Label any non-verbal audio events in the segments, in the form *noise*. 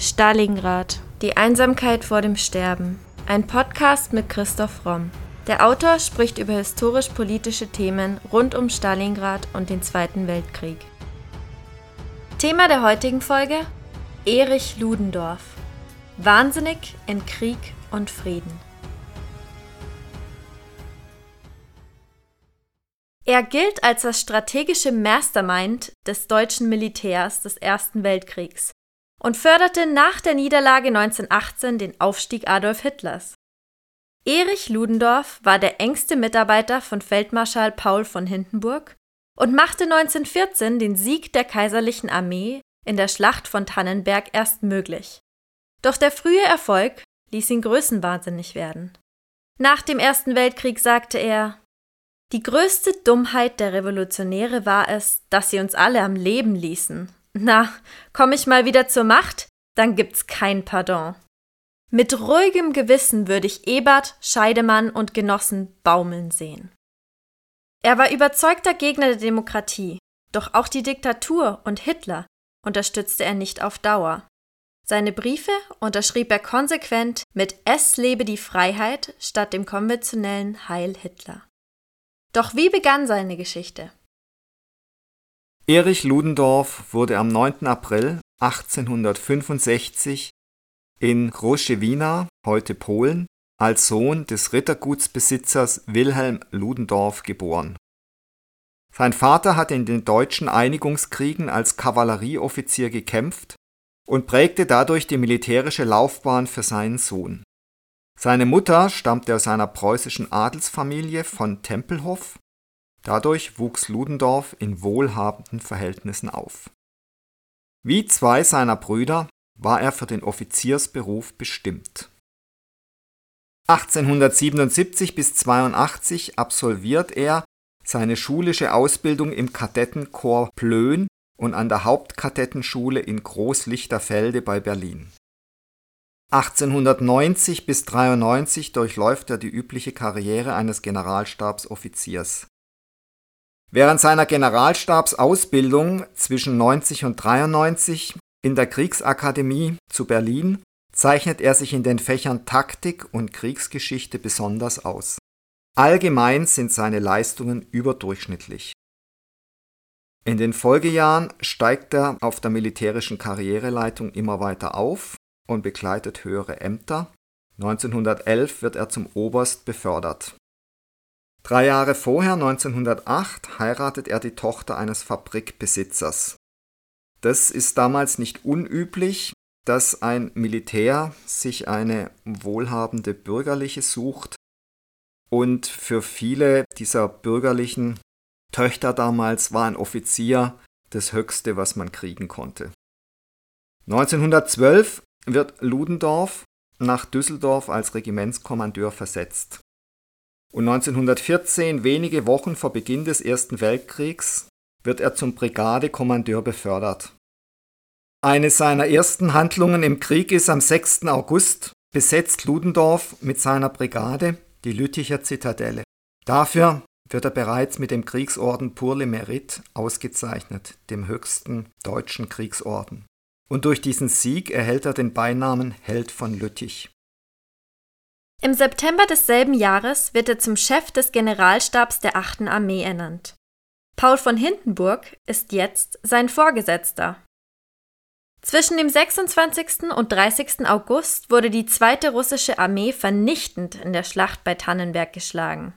Stalingrad. Die Einsamkeit vor dem Sterben. Ein Podcast mit Christoph Romm. Der Autor spricht über historisch-politische Themen rund um Stalingrad und den Zweiten Weltkrieg. Thema der heutigen Folge: Erich Ludendorff. Wahnsinnig in Krieg und Frieden. Er gilt als das strategische Mastermind des deutschen Militärs des Ersten Weltkriegs und förderte nach der Niederlage 1918 den Aufstieg Adolf Hitlers. Erich Ludendorff war der engste Mitarbeiter von Feldmarschall Paul von Hindenburg und machte 1914 den Sieg der kaiserlichen Armee in der Schlacht von Tannenberg erst möglich. Doch der frühe Erfolg ließ ihn größenwahnsinnig werden. Nach dem Ersten Weltkrieg sagte er Die größte Dummheit der Revolutionäre war es, dass sie uns alle am Leben ließen na, komm ich mal wieder zur Macht, dann gibt's kein Pardon. Mit ruhigem Gewissen würde ich Ebert, Scheidemann und Genossen baumeln sehen. Er war überzeugter Gegner der Demokratie, doch auch die Diktatur und Hitler unterstützte er nicht auf Dauer. Seine Briefe unterschrieb er konsequent mit Es lebe die Freiheit statt dem konventionellen Heil Hitler. Doch wie begann seine Geschichte? Erich Ludendorff wurde am 9. April 1865 in Groszewina, heute Polen, als Sohn des Rittergutsbesitzers Wilhelm Ludendorff geboren. Sein Vater hatte in den deutschen Einigungskriegen als Kavallerieoffizier gekämpft und prägte dadurch die militärische Laufbahn für seinen Sohn. Seine Mutter stammte aus einer preußischen Adelsfamilie von Tempelhof Dadurch wuchs Ludendorff in wohlhabenden Verhältnissen auf. Wie zwei seiner Brüder war er für den Offiziersberuf bestimmt. 1877 bis 82 absolviert er seine schulische Ausbildung im Kadettenkorps Plön und an der Hauptkadettenschule in Großlichterfelde bei Berlin. 1890 bis 93 durchläuft er die übliche Karriere eines Generalstabsoffiziers. Während seiner Generalstabsausbildung zwischen 90 und 93 in der Kriegsakademie zu Berlin zeichnet er sich in den Fächern Taktik und Kriegsgeschichte besonders aus. Allgemein sind seine Leistungen überdurchschnittlich. In den Folgejahren steigt er auf der militärischen Karriereleitung immer weiter auf und bekleidet höhere Ämter. 1911 wird er zum Oberst befördert. Drei Jahre vorher, 1908, heiratet er die Tochter eines Fabrikbesitzers. Das ist damals nicht unüblich, dass ein Militär sich eine wohlhabende Bürgerliche sucht. Und für viele dieser bürgerlichen Töchter damals war ein Offizier das Höchste, was man kriegen konnte. 1912 wird Ludendorff nach Düsseldorf als Regimentskommandeur versetzt. Und 1914, wenige Wochen vor Beginn des Ersten Weltkriegs, wird er zum Brigadekommandeur befördert. Eine seiner ersten Handlungen im Krieg ist am 6. August besetzt Ludendorff mit seiner Brigade die Lütticher Zitadelle. Dafür wird er bereits mit dem Kriegsorden Pour le Mérite ausgezeichnet, dem höchsten deutschen Kriegsorden. Und durch diesen Sieg erhält er den Beinamen Held von Lüttich. Im September desselben Jahres wird er zum Chef des Generalstabs der 8. Armee ernannt. Paul von Hindenburg ist jetzt sein Vorgesetzter. Zwischen dem 26. und 30. August wurde die zweite russische Armee vernichtend in der Schlacht bei Tannenberg geschlagen.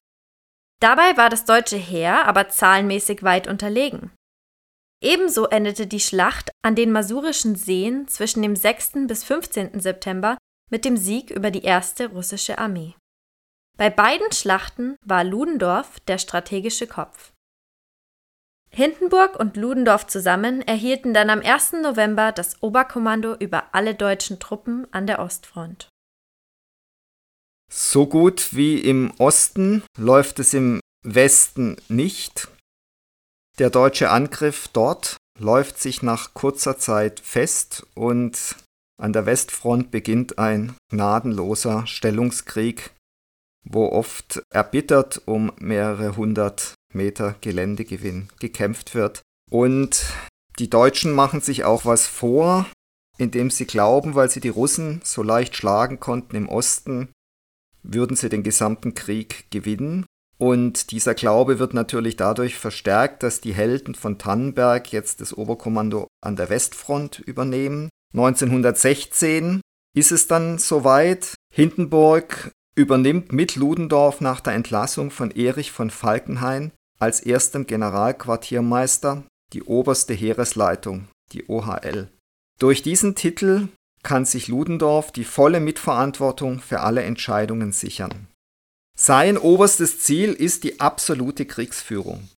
Dabei war das deutsche Heer aber zahlenmäßig weit unterlegen. Ebenso endete die Schlacht an den Masurischen Seen zwischen dem 6. bis 15. September mit dem Sieg über die erste russische Armee. Bei beiden Schlachten war Ludendorff der strategische Kopf. Hindenburg und Ludendorff zusammen erhielten dann am 1. November das Oberkommando über alle deutschen Truppen an der Ostfront. So gut wie im Osten läuft es im Westen nicht. Der deutsche Angriff dort läuft sich nach kurzer Zeit fest und an der Westfront beginnt ein gnadenloser Stellungskrieg, wo oft erbittert um mehrere hundert Meter Geländegewinn gekämpft wird. Und die Deutschen machen sich auch was vor. indem sie glauben, weil sie die Russen so leicht schlagen konnten im Osten, würden sie den gesamten Krieg gewinnen. Und dieser Glaube wird natürlich dadurch verstärkt, dass die Helden von Tannenberg jetzt das Oberkommando an der Westfront übernehmen. 1916 ist es dann soweit. Hindenburg übernimmt mit Ludendorff nach der Entlassung von Erich von Falkenhayn als erstem Generalquartiermeister die oberste Heeresleitung, die OHL. Durch diesen Titel kann sich Ludendorff die volle Mitverantwortung für alle Entscheidungen sichern. Sein oberstes Ziel ist die absolute Kriegsführung.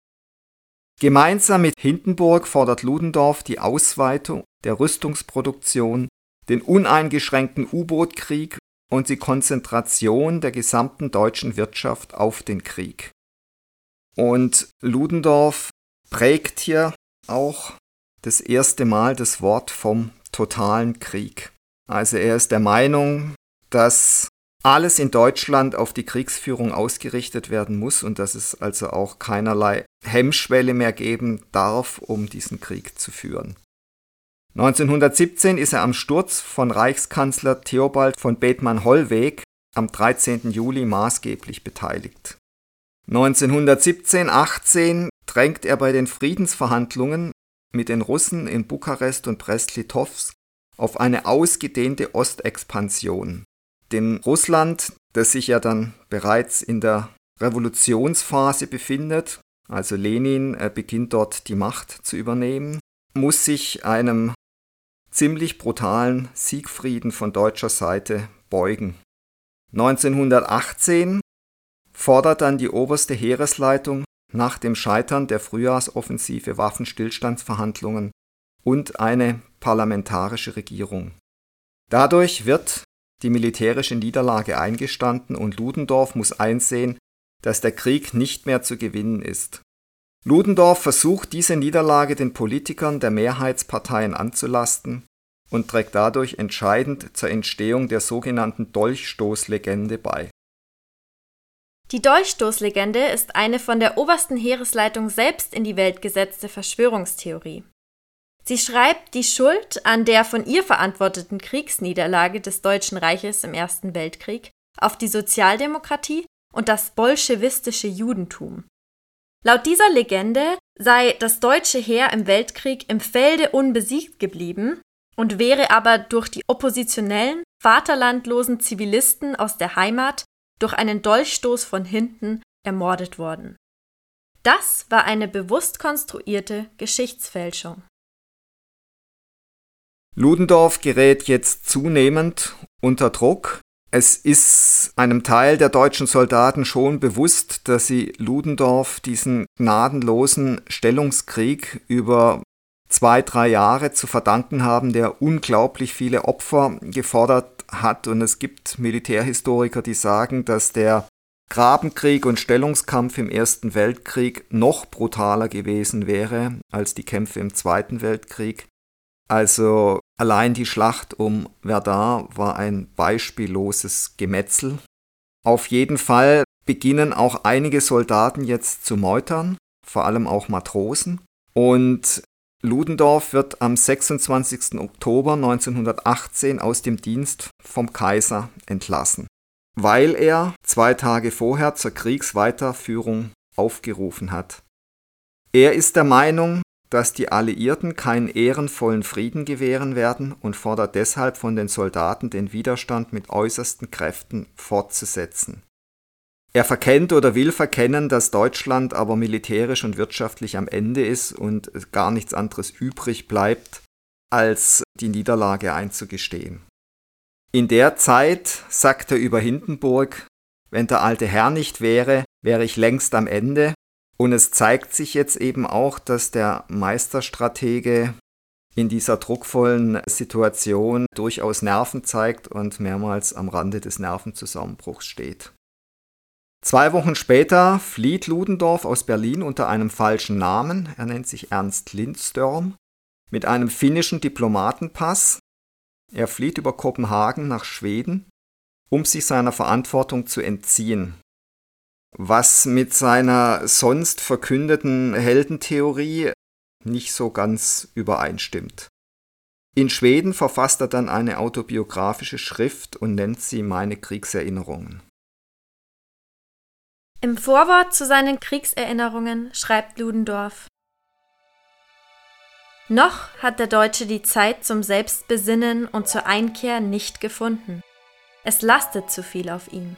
Gemeinsam mit Hindenburg fordert Ludendorff die Ausweitung der Rüstungsproduktion, den uneingeschränkten U-Boot-Krieg und die Konzentration der gesamten deutschen Wirtschaft auf den Krieg. Und Ludendorff prägt hier auch das erste Mal das Wort vom totalen Krieg. Also er ist der Meinung, dass alles in Deutschland auf die Kriegsführung ausgerichtet werden muss und dass es also auch keinerlei Hemmschwelle mehr geben darf, um diesen Krieg zu führen. 1917 ist er am Sturz von Reichskanzler Theobald von Bethmann-Hollweg am 13. Juli maßgeblich beteiligt. 1917-18 drängt er bei den Friedensverhandlungen mit den Russen in Bukarest und Brest-Litovsk auf eine ausgedehnte Ostexpansion. Denn Russland, das sich ja dann bereits in der Revolutionsphase befindet, also Lenin beginnt dort die Macht zu übernehmen, muss sich einem ziemlich brutalen Siegfrieden von deutscher Seite beugen. 1918 fordert dann die oberste Heeresleitung nach dem Scheitern der Frühjahrsoffensive Waffenstillstandsverhandlungen und eine parlamentarische Regierung. Dadurch wird die militärische Niederlage eingestanden und Ludendorff muss einsehen, dass der Krieg nicht mehr zu gewinnen ist. Ludendorff versucht diese Niederlage den Politikern der Mehrheitsparteien anzulasten und trägt dadurch entscheidend zur Entstehung der sogenannten Dolchstoßlegende bei die Dolchstoßlegende ist eine von der obersten Heeresleitung selbst in die Welt gesetzte Verschwörungstheorie. Sie schreibt die Schuld an der von ihr verantworteten Kriegsniederlage des Deutschen Reiches im Ersten Weltkrieg auf die Sozialdemokratie und das bolschewistische Judentum. Laut dieser Legende sei das deutsche Heer im Weltkrieg im Felde unbesiegt geblieben und wäre aber durch die oppositionellen, vaterlandlosen Zivilisten aus der Heimat durch einen Dolchstoß von hinten ermordet worden. Das war eine bewusst konstruierte Geschichtsfälschung. Ludendorff gerät jetzt zunehmend unter Druck. Es ist einem Teil der deutschen Soldaten schon bewusst, dass sie Ludendorff diesen gnadenlosen Stellungskrieg über zwei, drei Jahre zu verdanken haben, der unglaublich viele Opfer gefordert hat. Und es gibt Militärhistoriker, die sagen, dass der Grabenkrieg und Stellungskampf im Ersten Weltkrieg noch brutaler gewesen wäre als die Kämpfe im Zweiten Weltkrieg. Also allein die Schlacht um Verdun war ein beispielloses Gemetzel. Auf jeden Fall beginnen auch einige Soldaten jetzt zu meutern, vor allem auch Matrosen. Und Ludendorff wird am 26. Oktober 1918 aus dem Dienst vom Kaiser entlassen, weil er zwei Tage vorher zur Kriegsweiterführung aufgerufen hat. Er ist der Meinung, dass die Alliierten keinen ehrenvollen Frieden gewähren werden und fordert deshalb von den Soldaten den Widerstand mit äußersten Kräften fortzusetzen. Er verkennt oder will verkennen, dass Deutschland aber militärisch und wirtschaftlich am Ende ist und gar nichts anderes übrig bleibt, als die Niederlage einzugestehen. In der Zeit sagt er über Hindenburg, wenn der alte Herr nicht wäre, wäre ich längst am Ende. Und es zeigt sich jetzt eben auch, dass der Meisterstratege in dieser druckvollen Situation durchaus Nerven zeigt und mehrmals am Rande des Nervenzusammenbruchs steht. Zwei Wochen später flieht Ludendorff aus Berlin unter einem falschen Namen, er nennt sich Ernst Lindstörm, mit einem finnischen Diplomatenpass. Er flieht über Kopenhagen nach Schweden, um sich seiner Verantwortung zu entziehen. Was mit seiner sonst verkündeten Heldentheorie nicht so ganz übereinstimmt. In Schweden verfasst er dann eine autobiografische Schrift und nennt sie Meine Kriegserinnerungen. Im Vorwort zu seinen Kriegserinnerungen schreibt Ludendorff Noch hat der Deutsche die Zeit zum Selbstbesinnen und zur Einkehr nicht gefunden. Es lastet zu viel auf ihm.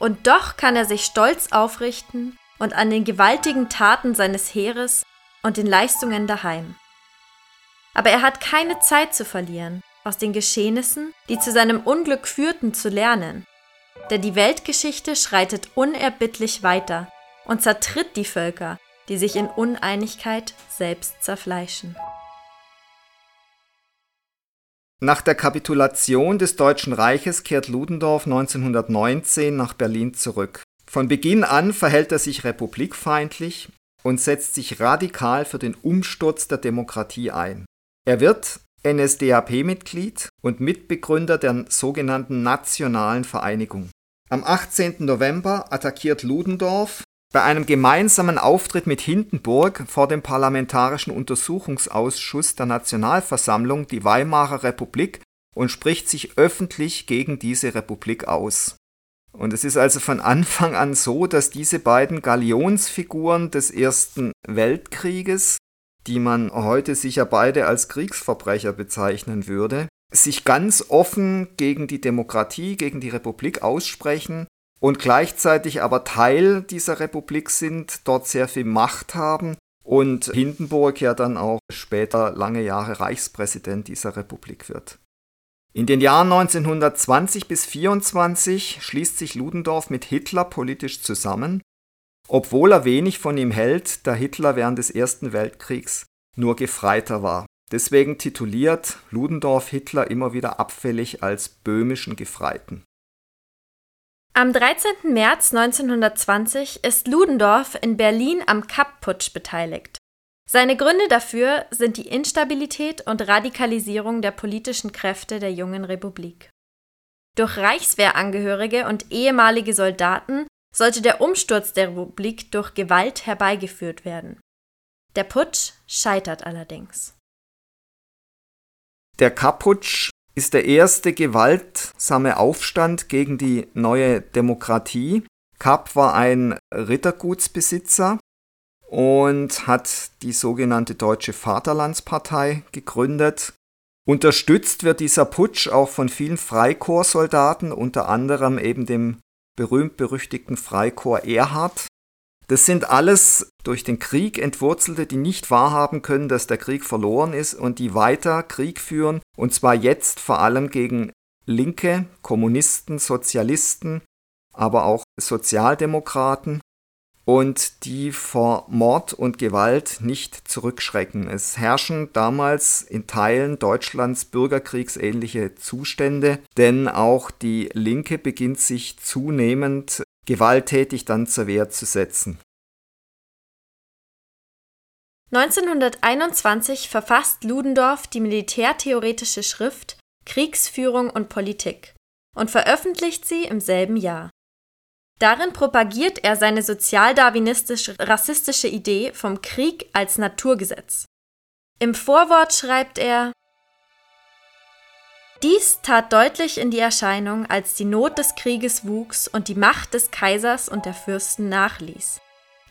Und doch kann er sich stolz aufrichten und an den gewaltigen Taten seines Heeres und den Leistungen daheim. Aber er hat keine Zeit zu verlieren, aus den Geschehnissen, die zu seinem Unglück führten, zu lernen. Denn die Weltgeschichte schreitet unerbittlich weiter und zertritt die Völker, die sich in Uneinigkeit selbst zerfleischen. Nach der Kapitulation des Deutschen Reiches kehrt Ludendorff 1919 nach Berlin zurück. Von Beginn an verhält er sich republikfeindlich und setzt sich radikal für den Umsturz der Demokratie ein. Er wird NSDAP-Mitglied und Mitbegründer der sogenannten Nationalen Vereinigung. Am 18. November attackiert Ludendorff bei einem gemeinsamen Auftritt mit Hindenburg vor dem Parlamentarischen Untersuchungsausschuss der Nationalversammlung die Weimarer Republik und spricht sich öffentlich gegen diese Republik aus. Und es ist also von Anfang an so, dass diese beiden Galionsfiguren des Ersten Weltkrieges, die man heute sicher beide als Kriegsverbrecher bezeichnen würde, sich ganz offen gegen die Demokratie, gegen die Republik aussprechen und gleichzeitig aber Teil dieser Republik sind, dort sehr viel Macht haben und Hindenburg ja dann auch später lange Jahre Reichspräsident dieser Republik wird. In den Jahren 1920 bis 1924 schließt sich Ludendorff mit Hitler politisch zusammen, obwohl er wenig von ihm hält, da Hitler während des Ersten Weltkriegs nur Gefreiter war. Deswegen tituliert Ludendorff Hitler immer wieder abfällig als böhmischen Gefreiten. Am 13. März 1920 ist Ludendorff in Berlin am Kapp-Putsch beteiligt. Seine Gründe dafür sind die Instabilität und Radikalisierung der politischen Kräfte der jungen Republik. Durch Reichswehrangehörige und ehemalige Soldaten sollte der Umsturz der Republik durch Gewalt herbeigeführt werden. Der Putsch scheitert allerdings. Der Kapp-Putsch ist der erste gewaltsame Aufstand gegen die neue Demokratie. Kapp war ein Rittergutsbesitzer und hat die sogenannte Deutsche Vaterlandspartei gegründet. Unterstützt wird dieser Putsch auch von vielen Freikorpssoldaten, unter anderem eben dem berühmt-berüchtigten Freikorps Erhard, das sind alles durch den Krieg entwurzelte, die nicht wahrhaben können, dass der Krieg verloren ist und die weiter Krieg führen, und zwar jetzt vor allem gegen Linke, Kommunisten, Sozialisten, aber auch Sozialdemokraten und die vor Mord und Gewalt nicht zurückschrecken. Es herrschen damals in Teilen Deutschlands bürgerkriegsähnliche Zustände, denn auch die Linke beginnt sich zunehmend gewalttätig dann zur Wehr zu setzen. 1921 verfasst Ludendorff die militärtheoretische Schrift Kriegsführung und Politik und veröffentlicht sie im selben Jahr. Darin propagiert er seine sozialdarwinistische-rassistische Idee vom Krieg als Naturgesetz. Im Vorwort schreibt er dies tat deutlich in die Erscheinung, als die Not des Krieges wuchs und die Macht des Kaisers und der Fürsten nachließ.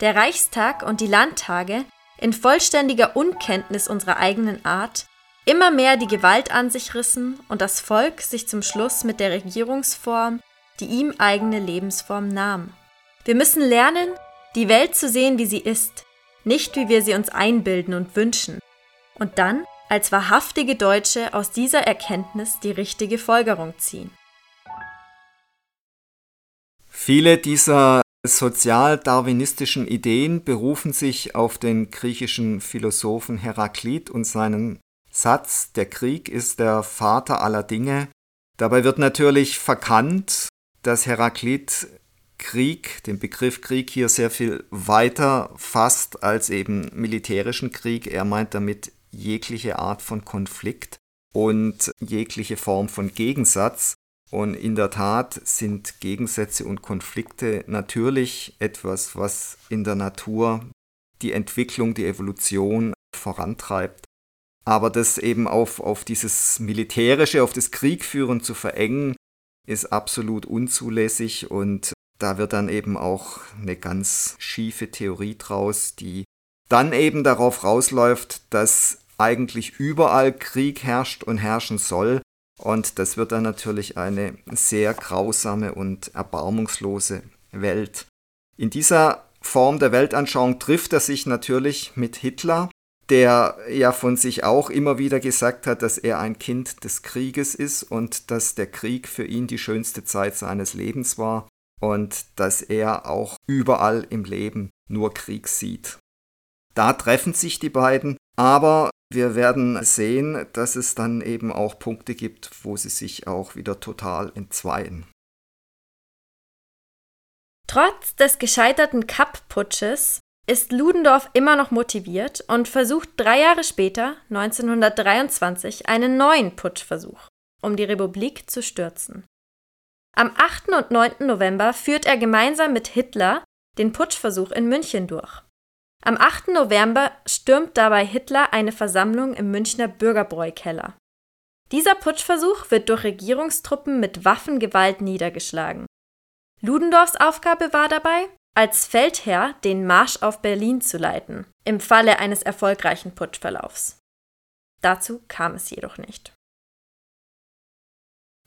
Der Reichstag und die Landtage, in vollständiger Unkenntnis unserer eigenen Art, immer mehr die Gewalt an sich rissen und das Volk sich zum Schluss mit der Regierungsform die ihm eigene Lebensform nahm. Wir müssen lernen, die Welt zu sehen, wie sie ist, nicht wie wir sie uns einbilden und wünschen. Und dann als wahrhaftige Deutsche aus dieser Erkenntnis die richtige Folgerung ziehen. Viele dieser sozialdarwinistischen Ideen berufen sich auf den griechischen Philosophen Heraklit und seinen Satz, der Krieg ist der Vater aller Dinge. Dabei wird natürlich verkannt, dass Heraklit Krieg, den Begriff Krieg hier sehr viel weiter fasst als eben militärischen Krieg. Er meint damit jegliche Art von Konflikt und jegliche Form von Gegensatz. Und in der Tat sind Gegensätze und Konflikte natürlich etwas, was in der Natur die Entwicklung, die Evolution vorantreibt. Aber das eben auf, auf dieses Militärische, auf das Kriegführen zu verengen, ist absolut unzulässig und da wird dann eben auch eine ganz schiefe Theorie draus, die dann eben darauf rausläuft, dass eigentlich überall Krieg herrscht und herrschen soll. Und das wird dann natürlich eine sehr grausame und erbarmungslose Welt. In dieser Form der Weltanschauung trifft er sich natürlich mit Hitler, der ja von sich auch immer wieder gesagt hat, dass er ein Kind des Krieges ist und dass der Krieg für ihn die schönste Zeit seines Lebens war und dass er auch überall im Leben nur Krieg sieht. Da treffen sich die beiden, aber wir werden sehen, dass es dann eben auch Punkte gibt, wo sie sich auch wieder total entzweien. Trotz des gescheiterten Kapp-Putsches ist Ludendorff immer noch motiviert und versucht drei Jahre später, 1923, einen neuen Putschversuch, um die Republik zu stürzen. Am 8. und 9. November führt er gemeinsam mit Hitler den Putschversuch in München durch. Am 8. November stürmt dabei Hitler eine Versammlung im Münchner Bürgerbräukeller. Dieser Putschversuch wird durch Regierungstruppen mit Waffengewalt niedergeschlagen. Ludendorffs Aufgabe war dabei, als Feldherr den Marsch auf Berlin zu leiten, im Falle eines erfolgreichen Putschverlaufs. Dazu kam es jedoch nicht.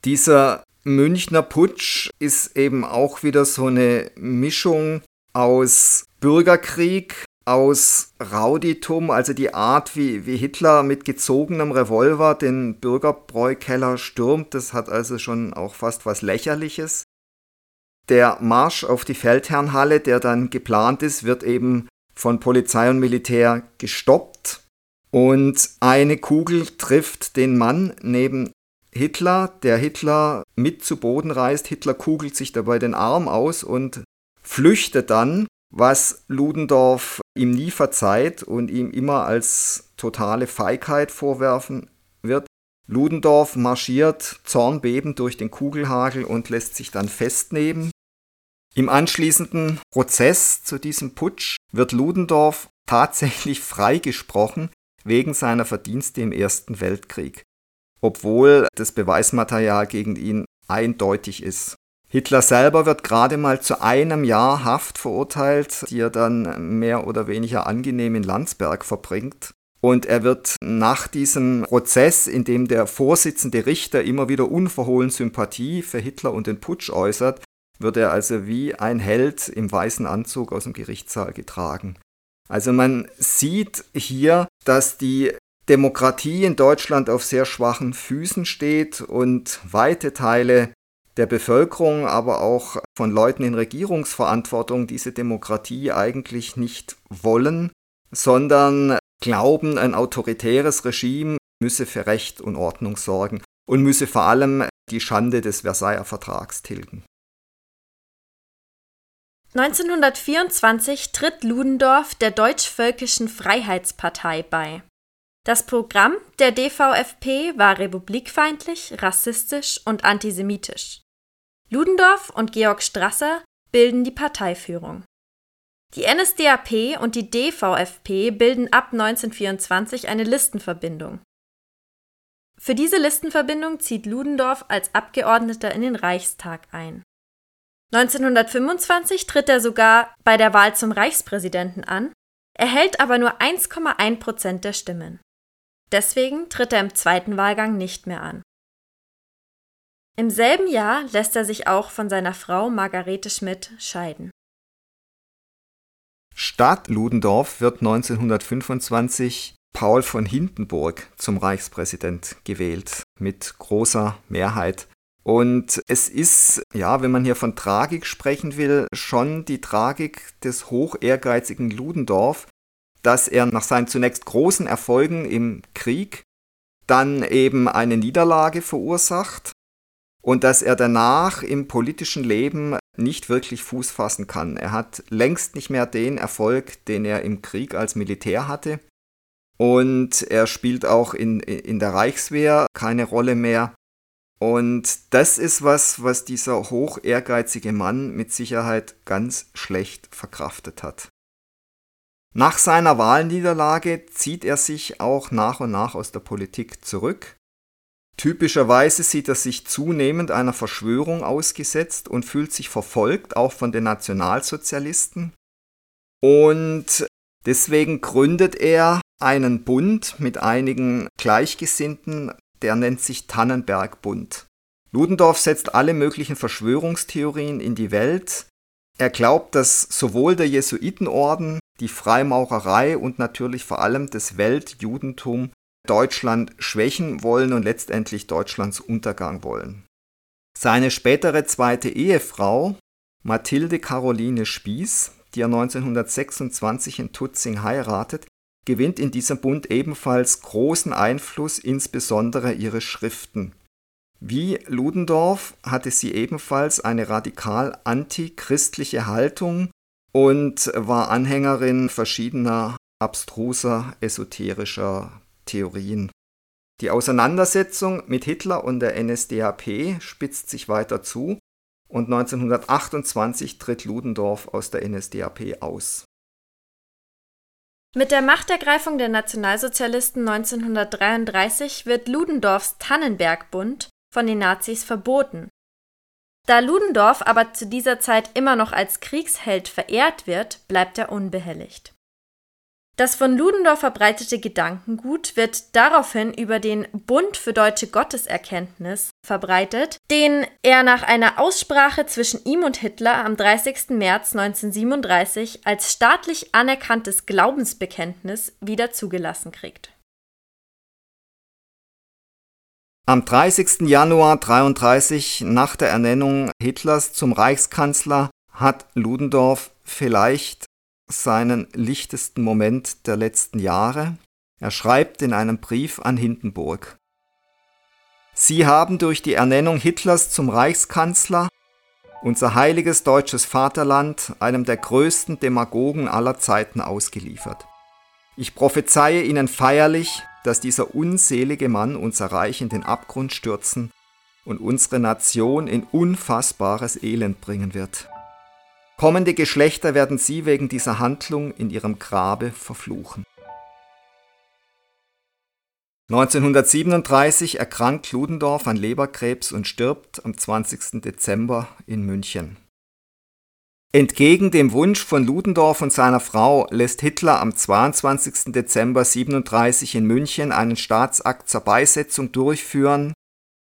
Dieser Münchner Putsch ist eben auch wieder so eine Mischung aus Bürgerkrieg, aus Rauditum, also die Art, wie, wie Hitler mit gezogenem Revolver den Bürgerbräukeller stürmt, das hat also schon auch fast was Lächerliches. Der Marsch auf die Feldherrnhalle, der dann geplant ist, wird eben von Polizei und Militär gestoppt und eine Kugel trifft den Mann neben Hitler, der Hitler mit zu Boden reißt. Hitler kugelt sich dabei den Arm aus und flüchtet dann, was Ludendorff ihm nie verzeiht und ihm immer als totale Feigheit vorwerfen wird. Ludendorff marschiert zornbebend durch den Kugelhagel und lässt sich dann festnehmen. Im anschließenden Prozess zu diesem Putsch wird Ludendorff tatsächlich *laughs* freigesprochen wegen seiner Verdienste im Ersten Weltkrieg obwohl das Beweismaterial gegen ihn eindeutig ist. Hitler selber wird gerade mal zu einem Jahr Haft verurteilt, die er dann mehr oder weniger angenehm in Landsberg verbringt. Und er wird nach diesem Prozess, in dem der Vorsitzende Richter immer wieder unverhohlen Sympathie für Hitler und den Putsch äußert, wird er also wie ein Held im weißen Anzug aus dem Gerichtssaal getragen. Also man sieht hier, dass die Demokratie in Deutschland auf sehr schwachen Füßen steht und weite Teile der Bevölkerung, aber auch von Leuten in Regierungsverantwortung diese Demokratie eigentlich nicht wollen, sondern glauben, ein autoritäres Regime müsse für Recht und Ordnung sorgen und müsse vor allem die Schande des Versailler Vertrags tilgen. 1924 tritt Ludendorff der Deutsch-Völkischen Freiheitspartei bei. Das Programm der DVFP war republikfeindlich, rassistisch und antisemitisch. Ludendorff und Georg Strasser bilden die Parteiführung. Die NSDAP und die DVFP bilden ab 1924 eine Listenverbindung. Für diese Listenverbindung zieht Ludendorff als Abgeordneter in den Reichstag ein. 1925 tritt er sogar bei der Wahl zum Reichspräsidenten an, erhält aber nur 1,1 Prozent der Stimmen. Deswegen tritt er im zweiten Wahlgang nicht mehr an. Im selben Jahr lässt er sich auch von seiner Frau Margarete Schmidt scheiden. Statt Ludendorff wird 1925 Paul von Hindenburg zum Reichspräsident gewählt mit großer Mehrheit. Und es ist, ja, wenn man hier von Tragik sprechen will, schon die Tragik des hoch ehrgeizigen Ludendorff, dass er nach seinen zunächst großen Erfolgen im Krieg dann eben eine Niederlage verursacht und dass er danach im politischen Leben nicht wirklich Fuß fassen kann. Er hat längst nicht mehr den Erfolg, den er im Krieg als Militär hatte. Und er spielt auch in, in der Reichswehr keine Rolle mehr. Und das ist was, was dieser hoch ehrgeizige Mann mit Sicherheit ganz schlecht verkraftet hat. Nach seiner Wahlniederlage zieht er sich auch nach und nach aus der Politik zurück. Typischerweise sieht er sich zunehmend einer Verschwörung ausgesetzt und fühlt sich verfolgt, auch von den Nationalsozialisten. Und deswegen gründet er einen Bund mit einigen Gleichgesinnten, der nennt sich Tannenberg-Bund. Ludendorff setzt alle möglichen Verschwörungstheorien in die Welt. Er glaubt, dass sowohl der Jesuitenorden, die Freimaurerei und natürlich vor allem das Weltjudentum Deutschland schwächen wollen und letztendlich Deutschlands Untergang wollen. Seine spätere zweite Ehefrau, Mathilde Caroline Spieß, die er 1926 in Tutzing heiratet, gewinnt in diesem Bund ebenfalls großen Einfluss, insbesondere ihre Schriften. Wie Ludendorff hatte sie ebenfalls eine radikal antichristliche Haltung und war Anhängerin verschiedener abstruser esoterischer Theorien. Die Auseinandersetzung mit Hitler und der NSDAP spitzt sich weiter zu und 1928 tritt Ludendorff aus der NSDAP aus. Mit der Machtergreifung der Nationalsozialisten 1933 wird Ludendorffs Tannenberg-Bund von den Nazis verboten. Da Ludendorff aber zu dieser Zeit immer noch als Kriegsheld verehrt wird, bleibt er unbehelligt. Das von Ludendorff verbreitete Gedankengut wird daraufhin über den Bund für deutsche Gotteserkenntnis verbreitet, den er nach einer Aussprache zwischen ihm und Hitler am 30. März 1937 als staatlich anerkanntes Glaubensbekenntnis wieder zugelassen kriegt. Am 30. Januar 1933, nach der Ernennung Hitlers zum Reichskanzler, hat Ludendorff vielleicht seinen lichtesten Moment der letzten Jahre. Er schreibt in einem Brief an Hindenburg. Sie haben durch die Ernennung Hitlers zum Reichskanzler unser heiliges deutsches Vaterland einem der größten Demagogen aller Zeiten ausgeliefert. Ich prophezeie Ihnen feierlich, dass dieser unselige Mann unser Reich in den Abgrund stürzen und unsere Nation in unfassbares Elend bringen wird. Kommende Geschlechter werden sie wegen dieser Handlung in ihrem Grabe verfluchen. 1937 erkrankt Ludendorff an Leberkrebs und stirbt am 20. Dezember in München. Entgegen dem Wunsch von Ludendorff und seiner Frau lässt Hitler am 22. Dezember 1937 in München einen Staatsakt zur Beisetzung durchführen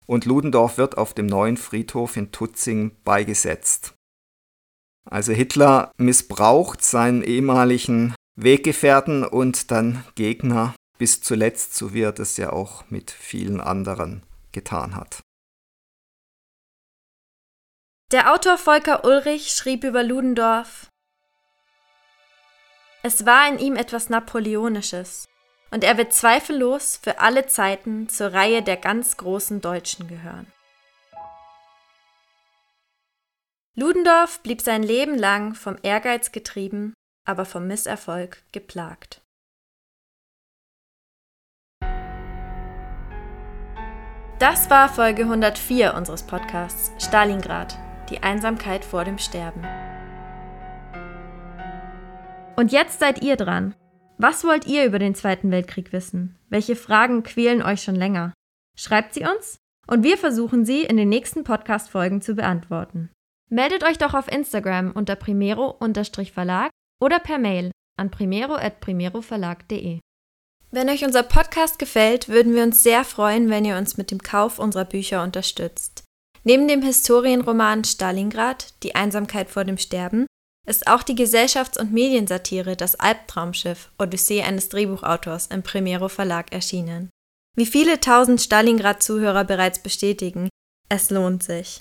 und Ludendorff wird auf dem neuen Friedhof in Tutzing beigesetzt. Also Hitler missbraucht seinen ehemaligen Weggefährten und dann Gegner bis zuletzt, so wie er das ja auch mit vielen anderen getan hat. Der Autor Volker Ulrich schrieb über Ludendorff, es war in ihm etwas Napoleonisches, und er wird zweifellos für alle Zeiten zur Reihe der ganz großen Deutschen gehören. Ludendorff blieb sein Leben lang vom Ehrgeiz getrieben, aber vom Misserfolg geplagt. Das war Folge 104 unseres Podcasts Stalingrad, die Einsamkeit vor dem Sterben. Und jetzt seid ihr dran. Was wollt ihr über den Zweiten Weltkrieg wissen? Welche Fragen quälen euch schon länger? Schreibt sie uns und wir versuchen sie in den nächsten Podcast-Folgen zu beantworten. Meldet euch doch auf Instagram unter primero-verlag oder per Mail an primero.primeroverlag.de. Wenn euch unser Podcast gefällt, würden wir uns sehr freuen, wenn ihr uns mit dem Kauf unserer Bücher unterstützt. Neben dem Historienroman Stalingrad, Die Einsamkeit vor dem Sterben, ist auch die Gesellschafts- und Mediensatire Das Albtraumschiff, Odyssee eines Drehbuchautors im Primero Verlag erschienen. Wie viele tausend Stalingrad-Zuhörer bereits bestätigen, es lohnt sich.